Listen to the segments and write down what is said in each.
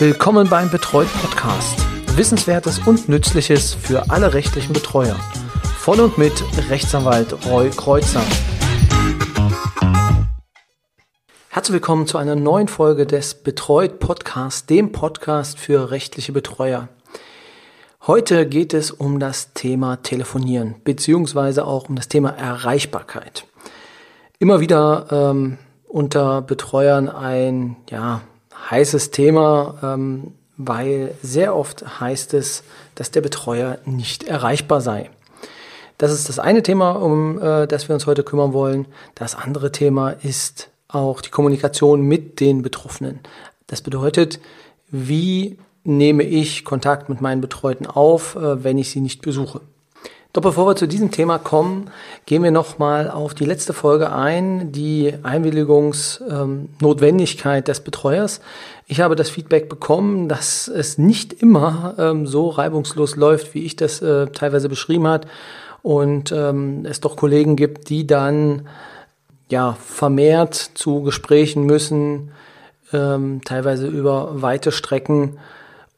Willkommen beim Betreut Podcast. Wissenswertes und Nützliches für alle rechtlichen Betreuer. Von und mit Rechtsanwalt Roy Kreuzer. Herzlich willkommen zu einer neuen Folge des Betreut Podcasts, dem Podcast für rechtliche Betreuer. Heute geht es um das Thema Telefonieren, beziehungsweise auch um das Thema Erreichbarkeit. Immer wieder ähm, unter Betreuern ein ja, heißes Thema, ähm, weil sehr oft heißt es, dass der Betreuer nicht erreichbar sei. Das ist das eine Thema, um äh, das wir uns heute kümmern wollen. Das andere Thema ist auch die Kommunikation mit den Betroffenen. Das bedeutet, wie nehme ich Kontakt mit meinen Betreuten auf, äh, wenn ich sie nicht besuche. Doch bevor wir zu diesem Thema kommen, gehen wir nochmal auf die letzte Folge ein, die Einwilligungsnotwendigkeit ähm, des Betreuers. Ich habe das Feedback bekommen, dass es nicht immer ähm, so reibungslos läuft, wie ich das äh, teilweise beschrieben hat und ähm, es doch Kollegen gibt, die dann ja vermehrt zu Gesprächen müssen, ähm, teilweise über weite Strecken,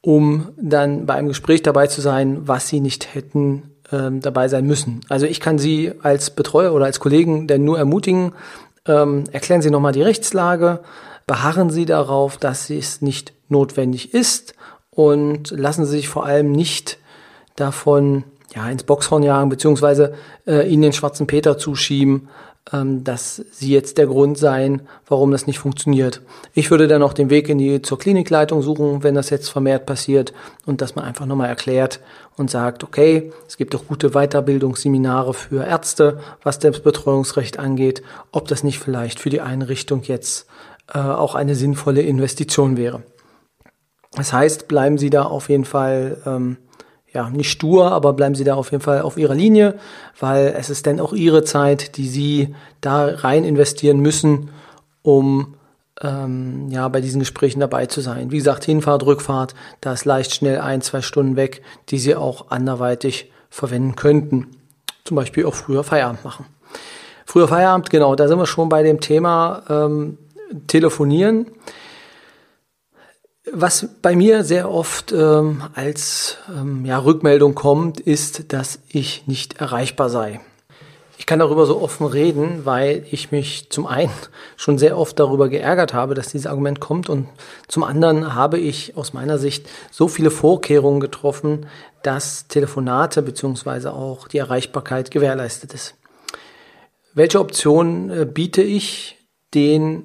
um dann bei einem Gespräch dabei zu sein, was sie nicht hätten ähm, dabei sein müssen. Also ich kann Sie als Betreuer oder als Kollegen denn nur ermutigen, ähm, erklären Sie nochmal die Rechtslage, beharren Sie darauf, dass es nicht notwendig ist und lassen Sie sich vor allem nicht davon ja, ins Boxhorn jagen, beziehungsweise äh, Ihnen den schwarzen Peter zuschieben, dass sie jetzt der Grund seien, warum das nicht funktioniert. Ich würde dann auch den Weg in die zur Klinikleitung suchen, wenn das jetzt vermehrt passiert und dass man einfach nochmal erklärt und sagt, okay, es gibt doch gute Weiterbildungsseminare für Ärzte, was das Betreuungsrecht angeht, ob das nicht vielleicht für die Einrichtung jetzt äh, auch eine sinnvolle Investition wäre. Das heißt, bleiben Sie da auf jeden Fall ähm, ja, nicht stur, aber bleiben Sie da auf jeden Fall auf Ihrer Linie, weil es ist dann auch Ihre Zeit, die Sie da rein investieren müssen, um ähm, ja, bei diesen Gesprächen dabei zu sein. Wie gesagt, Hinfahrt, Rückfahrt, da ist leicht schnell ein, zwei Stunden weg, die Sie auch anderweitig verwenden könnten. Zum Beispiel auch früher Feierabend machen. Früher Feierabend, genau, da sind wir schon bei dem Thema ähm, Telefonieren. Was bei mir sehr oft ähm, als ähm, ja, Rückmeldung kommt, ist, dass ich nicht erreichbar sei. Ich kann darüber so offen reden, weil ich mich zum einen schon sehr oft darüber geärgert habe, dass dieses Argument kommt und zum anderen habe ich aus meiner Sicht so viele Vorkehrungen getroffen, dass Telefonate beziehungsweise auch die Erreichbarkeit gewährleistet ist. Welche Option äh, biete ich den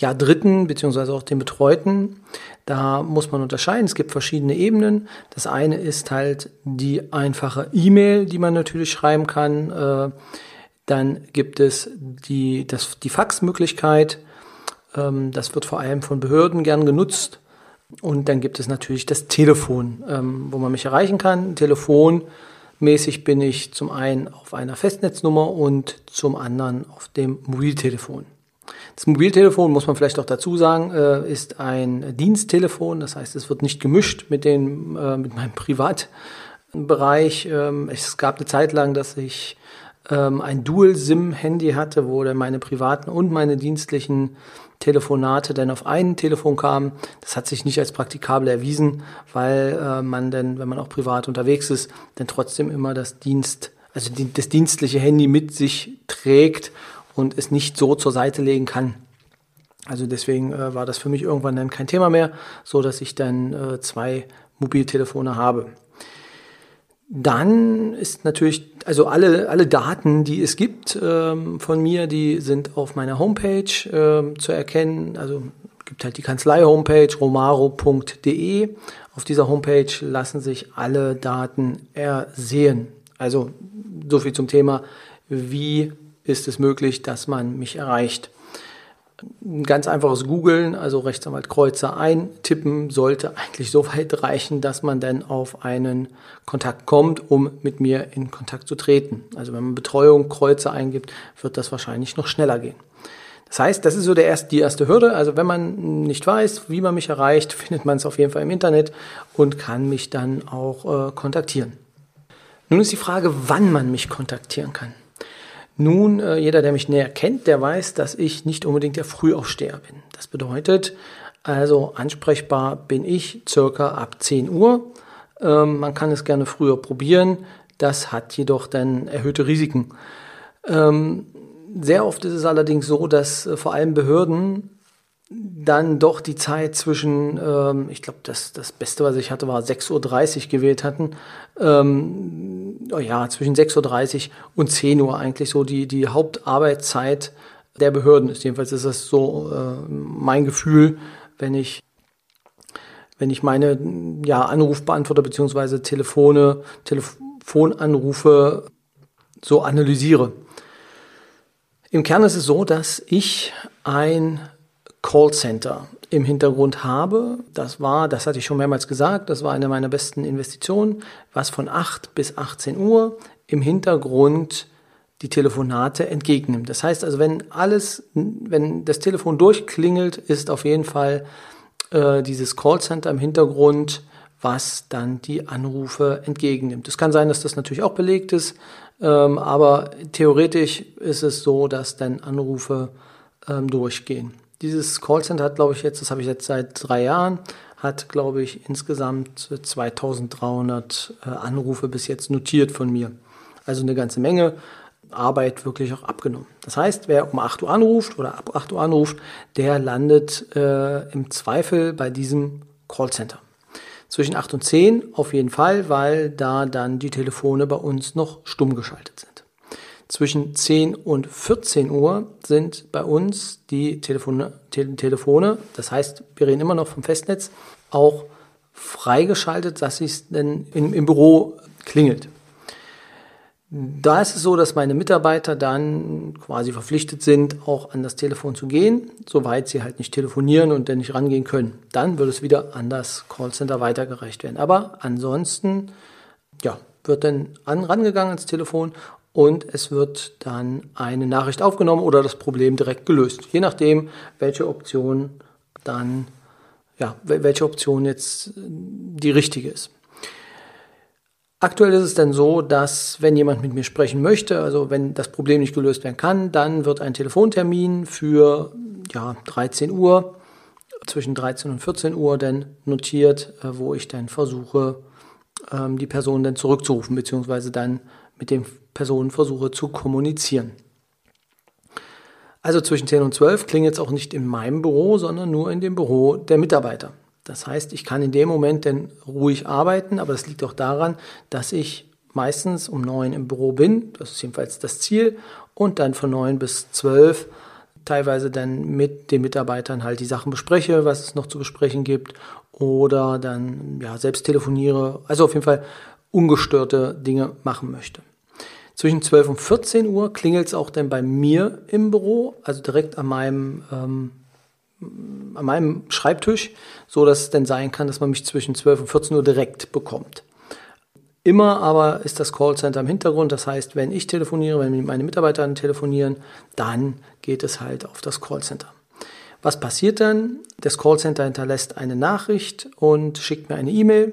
ja, Dritten beziehungsweise auch den Betreuten? Da muss man unterscheiden. Es gibt verschiedene Ebenen. Das eine ist halt die einfache E-Mail, die man natürlich schreiben kann. Äh, dann gibt es die, das, die Faxmöglichkeit. Ähm, das wird vor allem von Behörden gern genutzt. Und dann gibt es natürlich das Telefon, ähm, wo man mich erreichen kann. Telefonmäßig bin ich zum einen auf einer Festnetznummer und zum anderen auf dem Mobiltelefon. Das Mobiltelefon, muss man vielleicht auch dazu sagen, äh, ist ein Diensttelefon. Das heißt, es wird nicht gemischt mit, den, äh, mit meinem Privatbereich. Ähm, es gab eine Zeit lang, dass ich ähm, ein Dual-SIM-Handy hatte, wo dann meine privaten und meine dienstlichen Telefonate dann auf ein Telefon kamen. Das hat sich nicht als praktikabel erwiesen, weil äh, man dann, wenn man auch privat unterwegs ist, dann trotzdem immer das Dienst, also das dienstliche Handy mit sich trägt und es nicht so zur Seite legen kann. Also deswegen äh, war das für mich irgendwann dann kein Thema mehr, so dass ich dann äh, zwei Mobiltelefone habe. Dann ist natürlich, also alle, alle Daten, die es gibt ähm, von mir, die sind auf meiner Homepage äh, zu erkennen. Also gibt halt die Kanzlei-Homepage romaro.de. Auf dieser Homepage lassen sich alle Daten ersehen. Also so viel zum Thema, wie ist es möglich, dass man mich erreicht. Ein ganz einfaches Googeln, also Rechtsanwalt Kreuzer eintippen, sollte eigentlich so weit reichen, dass man dann auf einen Kontakt kommt, um mit mir in Kontakt zu treten. Also wenn man Betreuung Kreuzer eingibt, wird das wahrscheinlich noch schneller gehen. Das heißt, das ist so der erste, die erste Hürde. Also wenn man nicht weiß, wie man mich erreicht, findet man es auf jeden Fall im Internet und kann mich dann auch äh, kontaktieren. Nun ist die Frage, wann man mich kontaktieren kann. Nun, äh, jeder, der mich näher kennt, der weiß, dass ich nicht unbedingt der Frühaufsteher bin. Das bedeutet, Also ansprechbar bin ich circa ab 10 Uhr. Ähm, man kann es gerne früher probieren. Das hat jedoch dann erhöhte Risiken. Ähm, sehr oft ist es allerdings so, dass äh, vor allem Behörden dann doch die Zeit zwischen, ähm, ich glaube, das, das Beste, was ich hatte, war 6.30 Uhr gewählt hatten. Ähm, ja, zwischen 6.30 Uhr und 10 Uhr eigentlich so die, die Hauptarbeitszeit der Behörden ist. Jedenfalls ist das so äh, mein Gefühl, wenn ich wenn ich meine ja, Anrufbeantworter bzw. Telefone, Telefonanrufe so analysiere. Im Kern ist es so, dass ich ein Callcenter im Hintergrund habe. Das war, das hatte ich schon mehrmals gesagt, das war eine meiner besten Investitionen, was von 8 bis 18 Uhr im Hintergrund die Telefonate entgegennimmt. Das heißt also, wenn alles, wenn das Telefon durchklingelt, ist auf jeden Fall äh, dieses Callcenter im Hintergrund, was dann die Anrufe entgegennimmt. Es kann sein, dass das natürlich auch belegt ist, ähm, aber theoretisch ist es so, dass dann Anrufe ähm, durchgehen. Dieses Callcenter hat, glaube ich, jetzt, das habe ich jetzt seit drei Jahren, hat, glaube ich, insgesamt 2300 äh, Anrufe bis jetzt notiert von mir. Also eine ganze Menge Arbeit wirklich auch abgenommen. Das heißt, wer um 8 Uhr anruft oder ab 8 Uhr anruft, der landet äh, im Zweifel bei diesem Callcenter. Zwischen 8 und 10 auf jeden Fall, weil da dann die Telefone bei uns noch stumm geschaltet sind. Zwischen 10 und 14 Uhr sind bei uns die Telefone, Te Telefone, das heißt, wir reden immer noch vom Festnetz, auch freigeschaltet, dass es denn im, im Büro klingelt. Da ist es so, dass meine Mitarbeiter dann quasi verpflichtet sind, auch an das Telefon zu gehen, soweit sie halt nicht telefonieren und dann nicht rangehen können. Dann wird es wieder an das Callcenter weitergereicht werden. Aber ansonsten, ja, wird dann an, rangegangen ans Telefon und es wird dann eine Nachricht aufgenommen oder das Problem direkt gelöst. Je nachdem, welche Option dann, ja, welche Option jetzt die richtige ist. Aktuell ist es dann so, dass wenn jemand mit mir sprechen möchte, also wenn das Problem nicht gelöst werden kann, dann wird ein Telefontermin für ja, 13 Uhr, zwischen 13 und 14 Uhr dann notiert, äh, wo ich dann versuche, ähm, die Person dann zurückzurufen, beziehungsweise dann mit den Personen versuche zu kommunizieren. Also zwischen 10 und 12 klingelt es auch nicht in meinem Büro, sondern nur in dem Büro der Mitarbeiter. Das heißt, ich kann in dem Moment dann ruhig arbeiten, aber das liegt auch daran, dass ich meistens um 9 im Büro bin, das ist jedenfalls das Ziel, und dann von 9 bis 12 teilweise dann mit den Mitarbeitern halt die Sachen bespreche, was es noch zu besprechen gibt, oder dann ja, selbst telefoniere, also auf jeden Fall ungestörte Dinge machen möchte. Zwischen 12 und 14 Uhr klingelt es auch dann bei mir im Büro, also direkt an meinem, ähm, an meinem Schreibtisch, so dass es dann sein kann, dass man mich zwischen 12 und 14 Uhr direkt bekommt. Immer aber ist das Callcenter im Hintergrund. Das heißt, wenn ich telefoniere, wenn meine Mitarbeiter telefonieren, dann geht es halt auf das Callcenter. Was passiert dann? Das Callcenter hinterlässt eine Nachricht und schickt mir eine E-Mail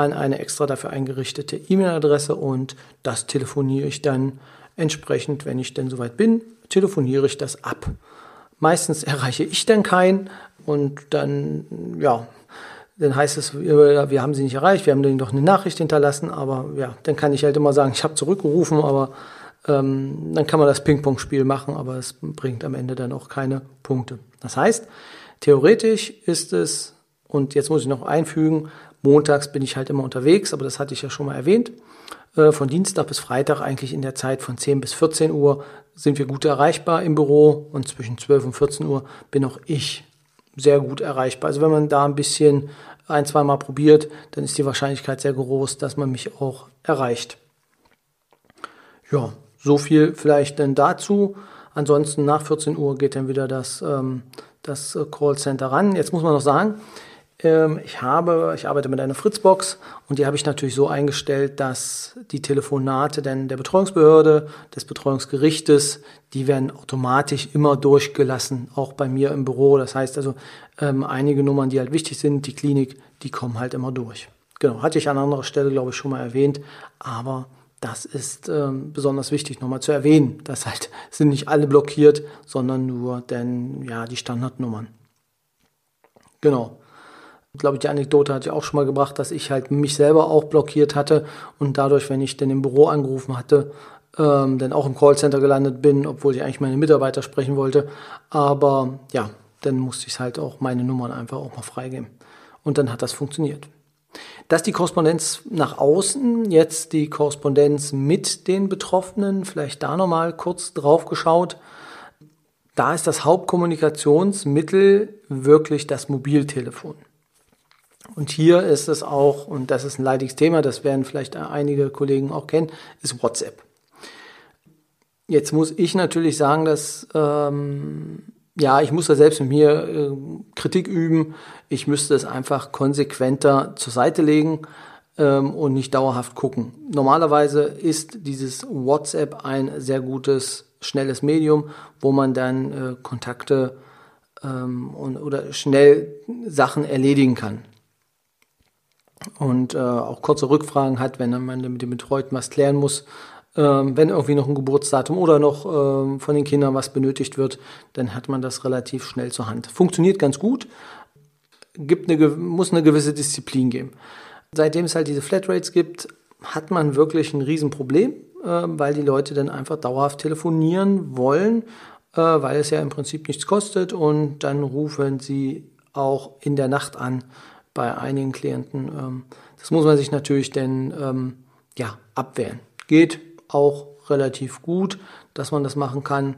an eine extra dafür eingerichtete E-Mail-Adresse und das telefoniere ich dann entsprechend, wenn ich denn soweit bin, telefoniere ich das ab. Meistens erreiche ich dann keinen und dann, ja, dann heißt es, wir haben sie nicht erreicht, wir haben denen doch eine Nachricht hinterlassen, aber ja, dann kann ich halt immer sagen, ich habe zurückgerufen, aber ähm, dann kann man das Ping-Pong-Spiel machen, aber es bringt am Ende dann auch keine Punkte. Das heißt, theoretisch ist es, und jetzt muss ich noch einfügen, Montags bin ich halt immer unterwegs, aber das hatte ich ja schon mal erwähnt. Äh, von Dienstag bis Freitag eigentlich in der Zeit von 10 bis 14 Uhr sind wir gut erreichbar im Büro und zwischen 12 und 14 Uhr bin auch ich sehr gut erreichbar. Also wenn man da ein bisschen ein, zwei Mal probiert, dann ist die Wahrscheinlichkeit sehr groß, dass man mich auch erreicht. Ja, so viel vielleicht dann dazu. Ansonsten nach 14 Uhr geht dann wieder das, ähm, das Callcenter ran. Jetzt muss man noch sagen, ich habe, ich arbeite mit einer Fritzbox und die habe ich natürlich so eingestellt, dass die Telefonate denn der Betreuungsbehörde, des Betreuungsgerichtes, die werden automatisch immer durchgelassen, auch bei mir im Büro. Das heißt also, ähm, einige Nummern, die halt wichtig sind, die Klinik, die kommen halt immer durch. Genau, hatte ich an anderer Stelle, glaube ich, schon mal erwähnt, aber das ist ähm, besonders wichtig nochmal zu erwähnen, dass halt sind nicht alle blockiert, sondern nur denn ja die Standardnummern. Genau. Ich glaube, die Anekdote hatte ich auch schon mal gebracht, dass ich halt mich selber auch blockiert hatte und dadurch, wenn ich dann im Büro angerufen hatte, ähm, dann auch im Callcenter gelandet bin, obwohl ich eigentlich meine Mitarbeiter sprechen wollte. Aber ja, dann musste ich halt auch meine Nummern einfach auch mal freigeben. Und dann hat das funktioniert. Dass die Korrespondenz nach außen, jetzt die Korrespondenz mit den Betroffenen, vielleicht da nochmal kurz drauf geschaut. Da ist das Hauptkommunikationsmittel wirklich das Mobiltelefon. Und hier ist es auch, und das ist ein leidiges Thema, das werden vielleicht einige Kollegen auch kennen, ist WhatsApp. Jetzt muss ich natürlich sagen, dass ähm, ja, ich muss da selbst mit mir äh, Kritik üben. Ich müsste es einfach konsequenter zur Seite legen ähm, und nicht dauerhaft gucken. Normalerweise ist dieses WhatsApp ein sehr gutes, schnelles Medium, wo man dann äh, Kontakte ähm, und, oder schnell Sachen erledigen kann. Und äh, auch kurze Rückfragen hat, wenn man mit dem Betreuten was klären muss ähm, wenn irgendwie noch ein Geburtsdatum oder noch ähm, von den Kindern was benötigt wird, dann hat man das relativ schnell zur Hand. Funktioniert ganz gut, gibt eine, muss eine gewisse Disziplin geben. Seitdem es halt diese Flatrates gibt, hat man wirklich ein Riesenproblem, äh, weil die Leute dann einfach dauerhaft telefonieren wollen, äh, weil es ja im Prinzip nichts kostet und dann rufen sie auch in der Nacht an bei einigen Klienten. Ähm, das muss man sich natürlich dann ähm, ja, abwehren. Geht, auch relativ gut, dass man das machen kann.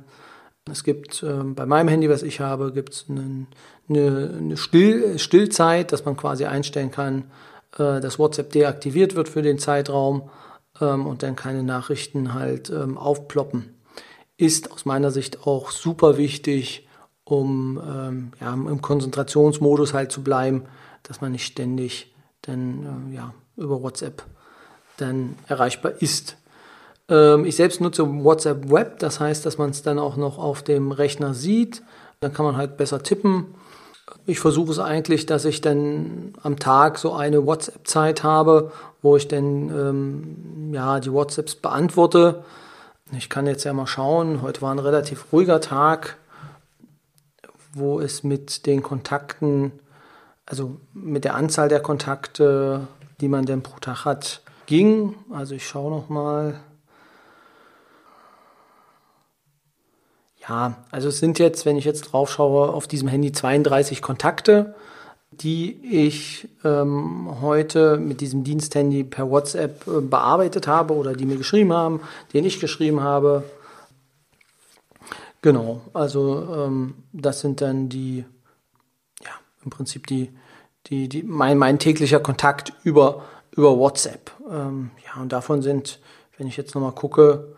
Es gibt äh, bei meinem Handy, was ich habe, gibt es eine, eine, eine Still, Stillzeit, dass man quasi einstellen kann, äh, dass WhatsApp deaktiviert wird für den Zeitraum ähm, und dann keine Nachrichten halt ähm, aufploppen. Ist aus meiner Sicht auch super wichtig, um ähm, ja, im Konzentrationsmodus halt zu bleiben, dass man nicht ständig dann äh, ja, über WhatsApp dann erreichbar ist. Ähm, ich selbst nutze WhatsApp Web, das heißt, dass man es dann auch noch auf dem Rechner sieht. Dann kann man halt besser tippen. Ich versuche es eigentlich, dass ich dann am Tag so eine WhatsApp-Zeit habe, wo ich dann ähm, ja, die WhatsApps beantworte. Ich kann jetzt ja mal schauen, heute war ein relativ ruhiger Tag, wo es mit den Kontakten, also mit der Anzahl der Kontakte, die man denn pro Tag hat, ging. Also ich schaue noch mal. Ja, also es sind jetzt, wenn ich jetzt drauf schaue, auf diesem Handy 32 Kontakte, die ich ähm, heute mit diesem Diensthandy per WhatsApp äh, bearbeitet habe oder die mir geschrieben haben, den ich geschrieben habe. Genau, also ähm, das sind dann die, ja, im Prinzip die, die, die, mein, mein täglicher Kontakt über, über WhatsApp. Ähm, ja, und davon sind, wenn ich jetzt nochmal gucke,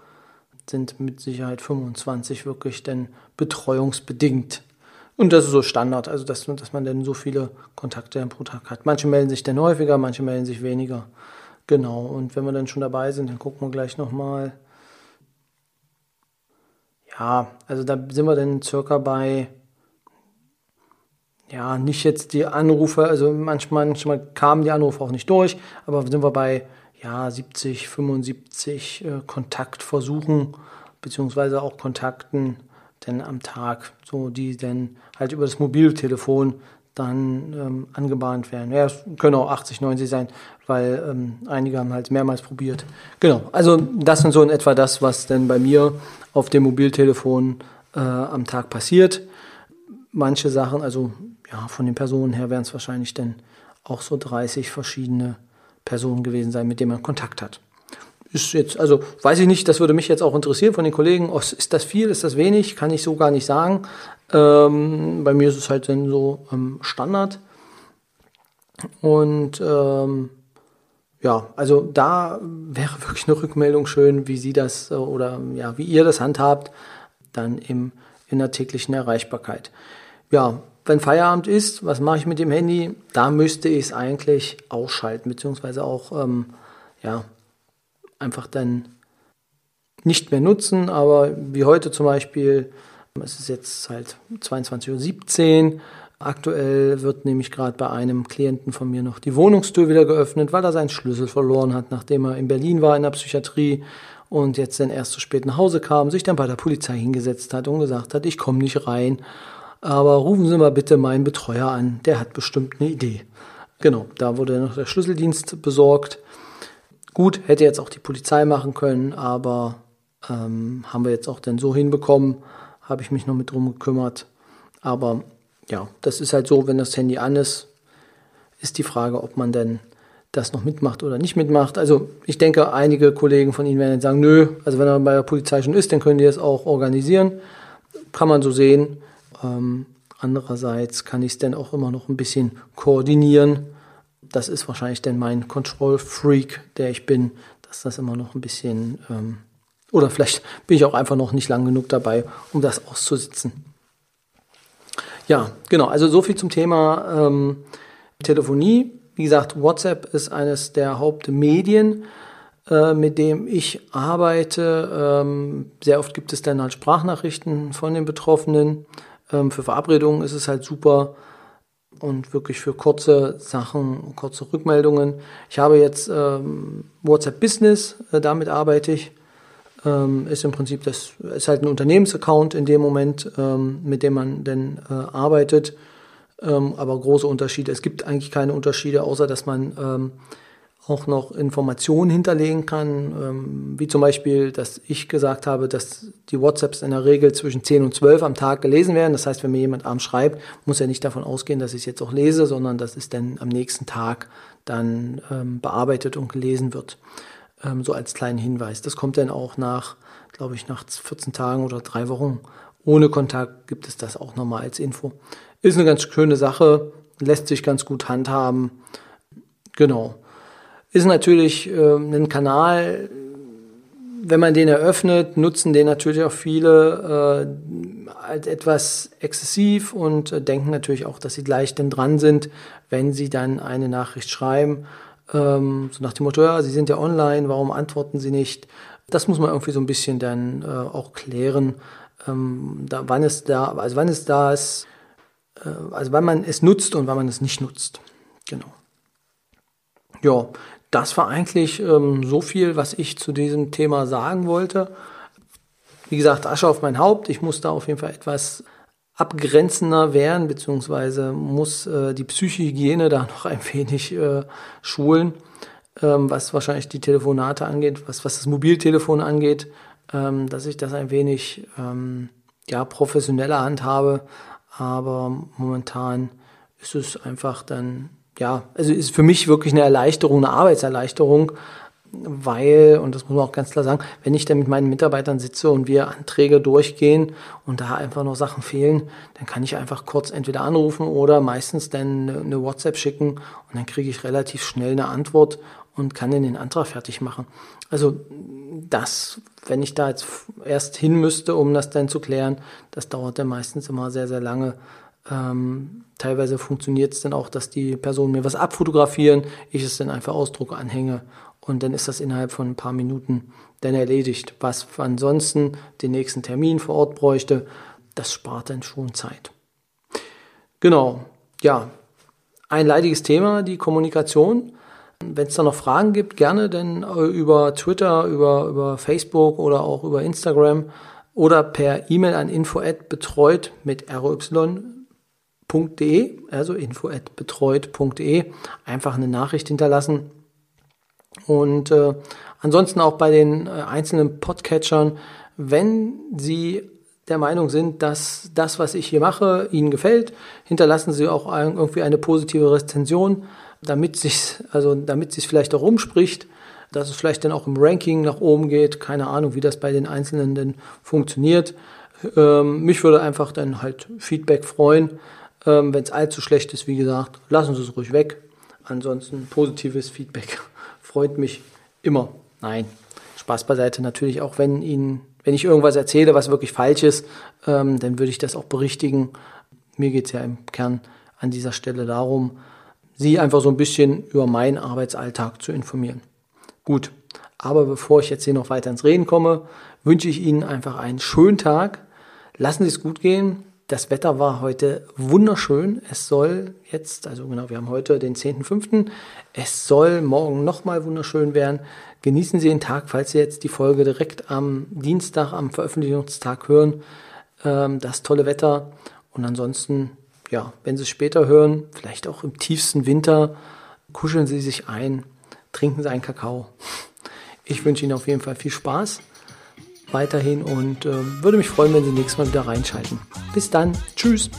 sind mit Sicherheit 25 wirklich denn betreuungsbedingt. Und das ist so Standard, also dass, dass man dann so viele Kontakte pro Tag hat. Manche melden sich dann häufiger, manche melden sich weniger. Genau, und wenn wir dann schon dabei sind, dann gucken wir gleich nochmal. Ja, also da sind wir dann circa bei, ja, nicht jetzt die Anrufe, also manchmal, manchmal kamen die Anrufe auch nicht durch, aber sind wir bei ja, 70, 75 äh, Kontaktversuchen beziehungsweise auch Kontakten denn am Tag, so die dann halt über das Mobiltelefon dann ähm, angebahnt werden. Ja, es können auch 80, 90 sein, weil ähm, einige haben halt mehrmals probiert. Genau, also das sind so in etwa das, was denn bei mir auf dem Mobiltelefon äh, am Tag passiert. Manche Sachen, also ja, von den Personen her wären es wahrscheinlich dann auch so 30 verschiedene Personen gewesen sein, mit denen man Kontakt hat. Ist jetzt, also weiß ich nicht, das würde mich jetzt auch interessieren von den Kollegen. Oh, ist das viel, ist das wenig? Kann ich so gar nicht sagen. Ähm, bei mir ist es halt dann so ähm, Standard. Und ähm, ja, also da wäre wirklich eine Rückmeldung schön, wie Sie das äh, oder ja, wie ihr das handhabt, dann im, in der täglichen Erreichbarkeit. Ja, wenn Feierabend ist, was mache ich mit dem Handy? Da müsste ich es eigentlich ausschalten, beziehungsweise auch ähm, ja, einfach dann nicht mehr nutzen. Aber wie heute zum Beispiel, es ist jetzt halt 22.17 Uhr. Aktuell wird nämlich gerade bei einem Klienten von mir noch die Wohnungstür wieder geöffnet, weil er seinen Schlüssel verloren hat, nachdem er in Berlin war in der Psychiatrie und jetzt dann erst zu spät nach Hause kam, sich dann bei der Polizei hingesetzt hat und gesagt hat, ich komme nicht rein aber rufen Sie mal bitte meinen Betreuer an, der hat bestimmt eine Idee. Genau, da wurde noch der Schlüsseldienst besorgt. Gut, hätte jetzt auch die Polizei machen können, aber ähm, haben wir jetzt auch dann so hinbekommen, habe ich mich noch mit drum gekümmert. Aber ja, das ist halt so, wenn das Handy an ist, ist die Frage, ob man denn das noch mitmacht oder nicht mitmacht. Also ich denke, einige Kollegen von Ihnen werden sagen, nö, also wenn er bei der Polizei schon ist, dann können die es auch organisieren. Kann man so sehen. Ähm, andererseits kann ich es dann auch immer noch ein bisschen koordinieren. Das ist wahrscheinlich dann mein Control-Freak, der ich bin, dass das immer noch ein bisschen, ähm, oder vielleicht bin ich auch einfach noch nicht lang genug dabei, um das auszusitzen. Ja, genau, also so viel zum Thema ähm, Telefonie. Wie gesagt, WhatsApp ist eines der Hauptmedien, äh, mit dem ich arbeite. Ähm, sehr oft gibt es dann halt Sprachnachrichten von den Betroffenen. Ähm, für Verabredungen ist es halt super und wirklich für kurze Sachen, kurze Rückmeldungen. Ich habe jetzt ähm, WhatsApp Business, äh, damit arbeite ich. Ähm, ist im Prinzip das ist halt ein Unternehmensaccount in dem Moment, ähm, mit dem man dann äh, arbeitet. Ähm, aber große Unterschiede. Es gibt eigentlich keine Unterschiede, außer dass man ähm, auch noch Informationen hinterlegen kann, ähm, wie zum Beispiel, dass ich gesagt habe, dass die WhatsApps in der Regel zwischen 10 und 12 am Tag gelesen werden. Das heißt, wenn mir jemand abends schreibt, muss er nicht davon ausgehen, dass ich es jetzt auch lese, sondern dass es dann am nächsten Tag dann ähm, bearbeitet und gelesen wird. Ähm, so als kleinen Hinweis. Das kommt dann auch nach, glaube ich, nach 14 Tagen oder drei Wochen ohne Kontakt gibt es das auch nochmal als Info. Ist eine ganz schöne Sache, lässt sich ganz gut handhaben. Genau. Ist natürlich äh, ein Kanal, wenn man den eröffnet, nutzen den natürlich auch viele äh, als etwas exzessiv und äh, denken natürlich auch, dass sie gleich denn dran sind, wenn sie dann eine Nachricht schreiben. Ähm, so nach dem Motto, ja, sie sind ja online, warum antworten sie nicht? Das muss man irgendwie so ein bisschen dann äh, auch klären, ähm, da, wann es da, also wann es da ist, äh, also wann man es nutzt und wann man es nicht nutzt. Genau. Ja, das war eigentlich ähm, so viel, was ich zu diesem Thema sagen wollte. Wie gesagt, Asche auf mein Haupt. Ich muss da auf jeden Fall etwas abgrenzender werden, beziehungsweise muss äh, die Psychohygiene da noch ein wenig äh, schulen, ähm, was wahrscheinlich die Telefonate angeht, was, was das Mobiltelefon angeht, ähm, dass ich das ein wenig ähm, ja, professioneller handhabe, aber momentan ist es einfach dann, ja, also ist für mich wirklich eine Erleichterung, eine Arbeitserleichterung, weil, und das muss man auch ganz klar sagen, wenn ich dann mit meinen Mitarbeitern sitze und wir Anträge durchgehen und da einfach noch Sachen fehlen, dann kann ich einfach kurz entweder anrufen oder meistens dann eine WhatsApp schicken und dann kriege ich relativ schnell eine Antwort und kann dann den Antrag fertig machen. Also das, wenn ich da jetzt erst hin müsste, um das dann zu klären, das dauert dann meistens immer sehr, sehr lange. Ähm, teilweise funktioniert es dann auch, dass die Personen mir was abfotografieren, ich es dann einfach ausdrucke, anhänge und dann ist das innerhalb von ein paar Minuten dann erledigt. Was ansonsten den nächsten Termin vor Ort bräuchte, das spart dann schon Zeit. Genau, ja, ein leidiges Thema, die Kommunikation. Wenn es da noch Fragen gibt, gerne denn äh, über Twitter, über, über Facebook oder auch über Instagram oder per E-Mail an info@betreut mit roy.de, also info@betreut.de, einfach eine Nachricht hinterlassen. Und äh, ansonsten auch bei den äh, einzelnen Podcatchern, wenn Sie der Meinung sind, dass das, was ich hier mache, Ihnen gefällt, hinterlassen Sie auch irgendwie eine positive Rezension damit sich also damit sich vielleicht auch rumspricht, dass es vielleicht dann auch im Ranking nach oben geht. Keine Ahnung, wie das bei den Einzelnen denn funktioniert. Ähm, mich würde einfach dann halt Feedback freuen. Ähm, Wenn es allzu schlecht ist, wie gesagt, lassen Sie es ruhig weg. Ansonsten positives Feedback freut mich immer. Nein, Spaß beiseite. Natürlich auch, wenn Ihnen, wenn ich irgendwas erzähle, was wirklich falsch ist, ähm, dann würde ich das auch berichtigen. Mir geht es ja im Kern an dieser Stelle darum, Sie einfach so ein bisschen über meinen Arbeitsalltag zu informieren. Gut, aber bevor ich jetzt hier noch weiter ins Reden komme, wünsche ich Ihnen einfach einen schönen Tag. Lassen Sie es gut gehen. Das Wetter war heute wunderschön. Es soll jetzt, also genau, wir haben heute den 10.05. Es soll morgen nochmal wunderschön werden. Genießen Sie den Tag, falls Sie jetzt die Folge direkt am Dienstag, am Veröffentlichungstag hören. Ähm, das tolle Wetter Und ansonsten, ja, wenn Sie es später hören, vielleicht auch im tiefsten Winter, kuscheln Sie sich ein, trinken Sie einen Kakao. Ich wünsche Ihnen auf jeden Fall viel Spaß weiterhin und äh, würde mich freuen, wenn Sie nächstes Mal wieder reinschalten. Bis dann. Tschüss.